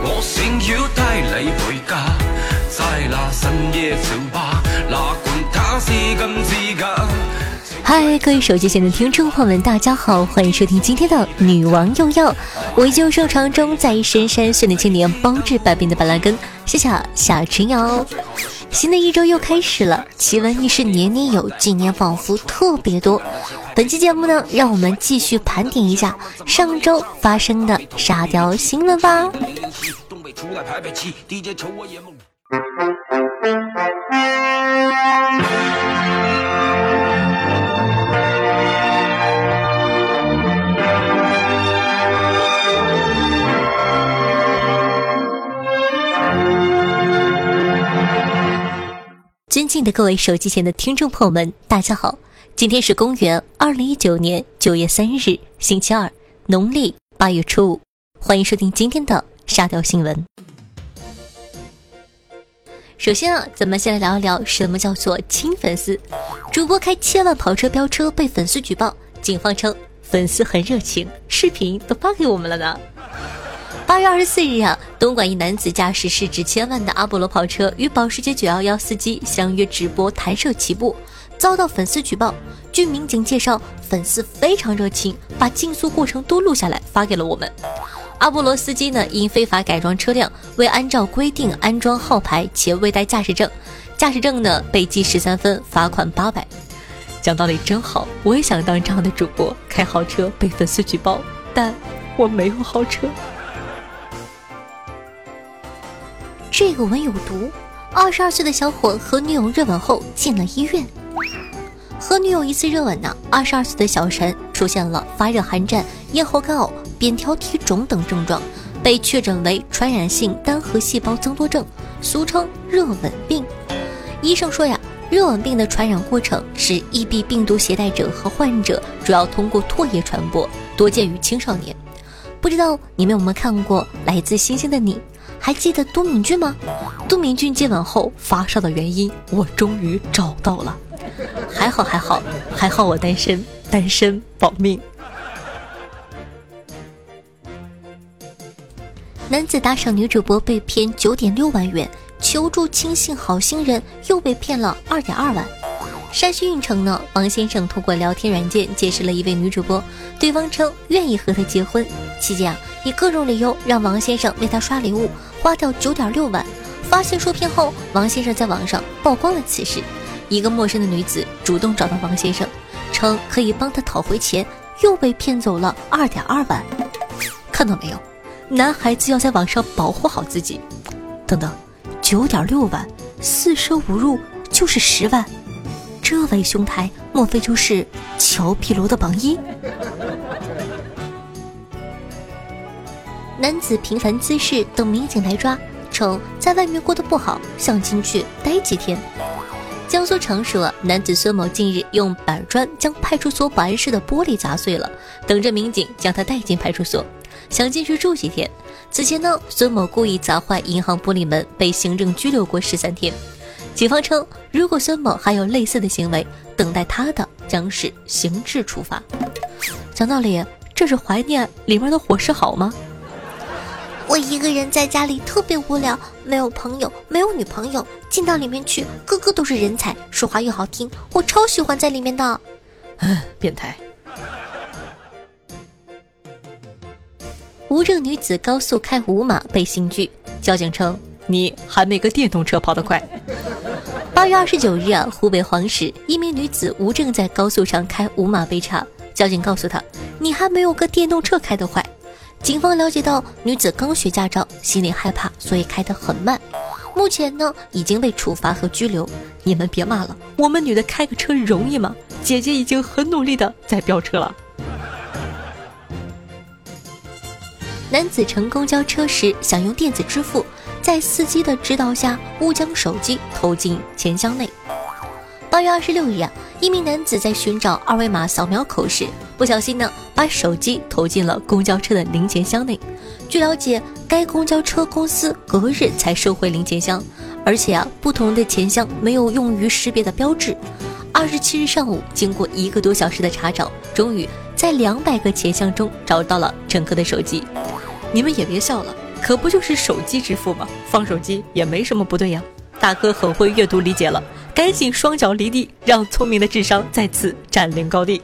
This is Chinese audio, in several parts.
我想要带你回家，在那深夜酒吧，哪管它是真是假。嗨，各位手机前的听众朋友们，大家好，欢迎收听今天的《女王用药》，我依旧受常中在深山训练青年包治百病的板蓝根，谢谢夏春瑶。新的一周又开始了，奇闻异事年年有，今年仿佛特别多。本期节目呢，让我们继续盘点一下上周发生的沙雕新闻吧。东北出来排排气，DJ 瞅我眼尊敬的各位手机前的听众朋友们，大家好！今天是公元二零一九年九月三日，星期二，农历八月初五。欢迎收听今天的沙雕新闻。首先啊，咱们先来聊一聊什么叫做亲粉丝。主播开千万跑车飙车被粉丝举报，警方称粉丝很热情，视频都发给我们了呢。八月二十四日啊，东莞一男子驾驶市值千万的阿波罗跑车，与保时捷911司机相约直播弹射起步，遭到粉丝举报。据民警介绍，粉丝非常热情，把竞速过程都录下来发给了我们。阿波罗司机呢，因非法改装车辆，未按照规定安装号牌且未带驾驶证，驾驶证呢被记十三分，罚款八百。讲道理真好，我也想当这样的主播，开豪车被粉丝举报，但我没有豪车。这个吻有毒。二十二岁的小伙和女友热吻后进了医院。和女友一次热吻呢，二十二岁的小陈出现了发热、寒战、咽喉干呕、扁桃体肿等症状，被确诊为传染性单核细胞增多症，俗称热吻病。医生说呀，热吻病的传染过程是 EB 病毒携带者和患者主要通过唾液传播，多见于青少年。不知道你们有没有看过《来自星星的你》？还记得都敏俊吗？都敏俊接吻后发烧的原因，我终于找到了。还好还好还好，我单身，单身保命。男子打赏女主播被骗九点六万元，求助亲信好心人又被骗了二点二万。山西运城呢，王先生通过聊天软件结识了一位女主播，对方称愿意和他结婚，期间啊以各种理由让王先生为她刷礼物。花掉九点六万，发现受骗后，王先生在网上曝光了此事。一个陌生的女子主动找到王先生，称可以帮他讨回钱，又被骗走了二点二万。看到没有，男孩子要在网上保护好自己。等等，九点六万，四舍五入就是十万，这位兄台莫非就是乔皮罗的榜一？男子频繁滋事，等民警来抓，称在外面过得不好，想进去待几天。江苏常熟男子孙某近日用板砖将派出所保安室的玻璃砸碎了，等着民警将他带进派出所，想进去住几天。此前呢，孙某故意砸坏银行玻璃门，被行政拘留过十三天。警方称，如果孙某还有类似的行为，等待他的将是刑事处罚。讲道理，这是怀念里面的伙食好吗？我一个人在家里特别无聊，没有朋友，没有女朋友。进到里面去，个个都是人才，说话又好听，我超喜欢在里面的。嗯变态！无证女子高速开五码被刑拘，交警称你还没个电动车跑得快。八月二十九日啊，湖北黄石一名女子无证在高速上开五码被查，交警告诉她，你还没有个电动车开得快。警方了解到女子刚学驾照，心里害怕，所以开得很慢。目前呢，已经被处罚和拘留。你们别骂了，我们女的开个车容易吗？姐姐已经很努力的在飙车了。男子乘公交车时想用电子支付，在司机的指导下误将手机投进钱箱内。八月二十六日啊，一名男子在寻找二维码扫描口时，不小心呢把手机投进了公交车的零钱箱内。据了解，该公交车公司隔日才收回零钱箱，而且啊不同的钱箱没有用于识别的标志。二十七日上午，经过一个多小时的查找，终于在两百个钱箱中找到了乘客的手机。你们也别笑了，可不就是手机支付吗？放手机也没什么不对呀。大哥很会阅读理解了，赶紧双脚离地，让聪明的智商再次占领高地。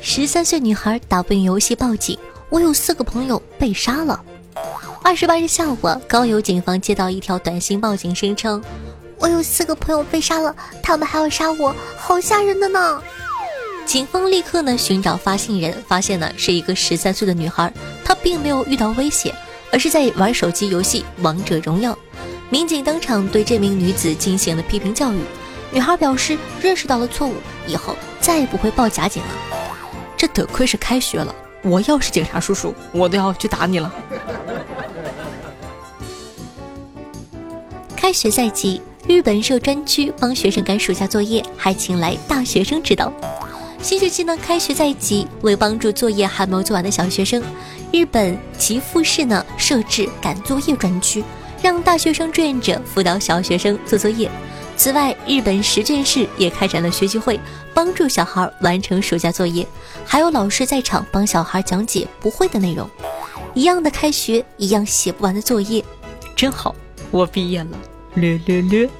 十三岁女孩打不赢游戏报警，我有四个朋友被杀了。二十八日下午，高邮警方接到一条短信报警，声称我有四个朋友被杀了，他们还要杀我，好吓人的呢。警方立刻呢寻找发信人，发现呢是一个十三岁的女孩，她并没有遇到威胁，而是在玩手机游戏《王者荣耀》。民警当场对这名女子进行了批评教育，女孩表示认识到了错误，以后再也不会报假警了。这得亏是开学了，我要是警察叔叔，我都要去打你了。开学在即，日本设专区帮学生赶暑假作业，还请来大学生指导。新学期呢，开学在即，为帮助作业还没有做完的小学生，日本岐阜市呢设置赶作业专区，让大学生志愿者辅导小学生做作业。此外，日本十卷市也开展了学习会，帮助小孩完成暑假作业，还有老师在场帮小孩讲解不会的内容。一样的开学，一样写不完的作业，真好，我毕业了，略略略。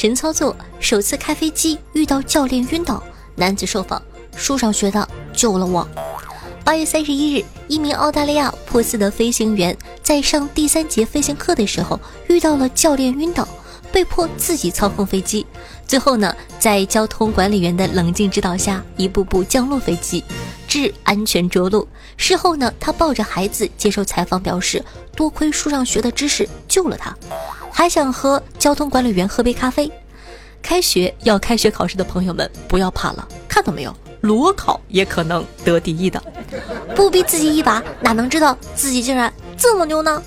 神操作！首次开飞机遇到教练晕倒，男子受访：书上学的救了我。八月三十一日，一名澳大利亚珀斯的飞行员在上第三节飞行课的时候遇到了教练晕倒，被迫自己操控飞机。最后呢，在交通管理员的冷静指导下，一步步降落飞机，至安全着陆。事后呢，他抱着孩子接受采访，表示多亏树上学的知识救了他。还想和交通管理员喝杯咖啡。开学要开学考试的朋友们不要怕了，看到没有，裸考也可能得第一的。不逼自己一把，哪能知道自己竟然这么牛呢？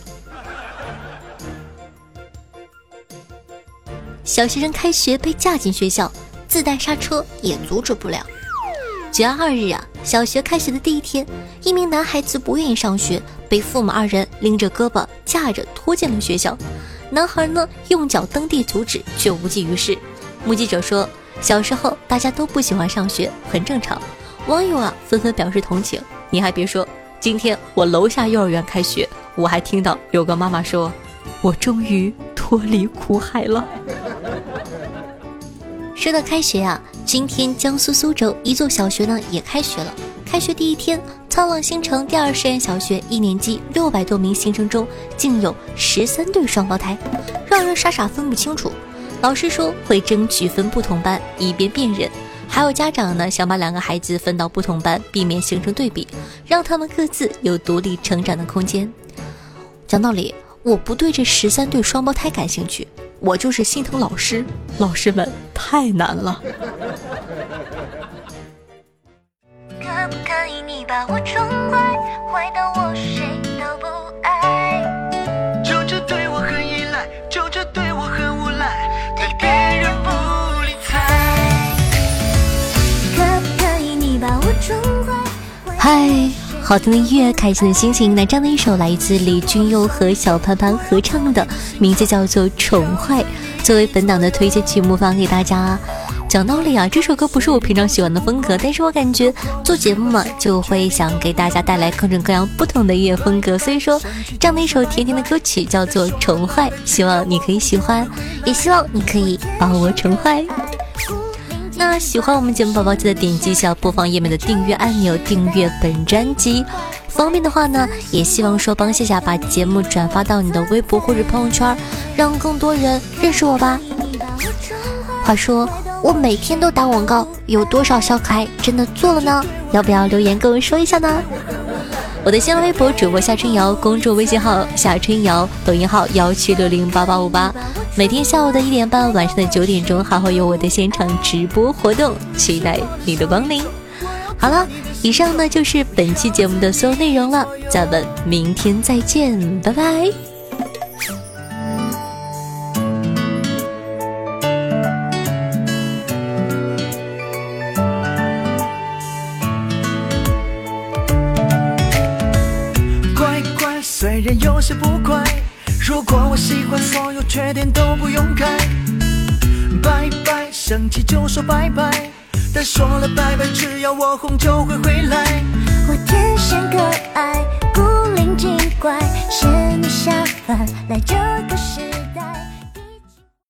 小学生开学被架进学校，自带刹车也阻止不了。九月二日啊，小学开学的第一天，一名男孩子不愿意上学，被父母二人拎着胳膊架着拖进了学校。男孩呢，用脚蹬地阻止，却无济于事。目击者说，小时候大家都不喜欢上学，很正常。网友啊，纷纷表示同情。你还别说，今天我楼下幼儿园开学，我还听到有个妈妈说：“我终于脱离苦海了。”说到开学啊，今天江苏苏州一座小学呢也开学了。开学第一天。沧浪新城第二实验小学一年级六百多名新生中，竟有十三对双胞胎，让人傻傻分不清楚。老师说会争取分不同班，以便辨认。还有家长呢，想把两个孩子分到不同班，避免形成对比，让他们各自有独立成长的空间。讲道理，我不对这十三对双胞胎感兴趣，我就是心疼老师。老师们太难了。可以你把我宠坏，坏到我谁都不爱。就这对我很依赖，就这对我很无赖，对别人不理睬。可不可以你把我宠坏？嗨，好听的音乐，开心的心情。那这样的一首来自李俊佑和小潘潘合唱的，名字叫做《宠坏》，作为本档的推荐曲目放给大家。讲道理啊，这首歌不是我平常喜欢的风格，但是我感觉做节目嘛，就会想给大家带来各种各样不同的音乐风格，所以说这样的一首甜甜的歌曲叫做《宠坏》，希望你可以喜欢，也希望你可以把我宠坏。那喜欢我们节目宝宝，记得点击一下播放页面的订阅按钮，订阅本专辑。方便的话呢，也希望说帮夏夏把节目转发到你的微博或者朋友圈，让更多人认识我吧。话说。我每天都打广告，有多少小可爱真的做了呢？要不要留言跟我说一下呢？我的新浪微博主播夏春瑶，公众微信号夏春瑶，抖音号幺七六零八八五八。每天下午的一点半，晚上的九点钟还会有我的现场直播活动，期待你的光临。好了，以上呢就是本期节目的所有内容了，咱们明天再见，拜拜。有些不快，如果我喜欢，所有缺点都不用改。拜拜，生气就说拜拜。但说了拜拜，只要我哄就会回来。我天生可爱，古灵精怪，仙女下凡来这个世界。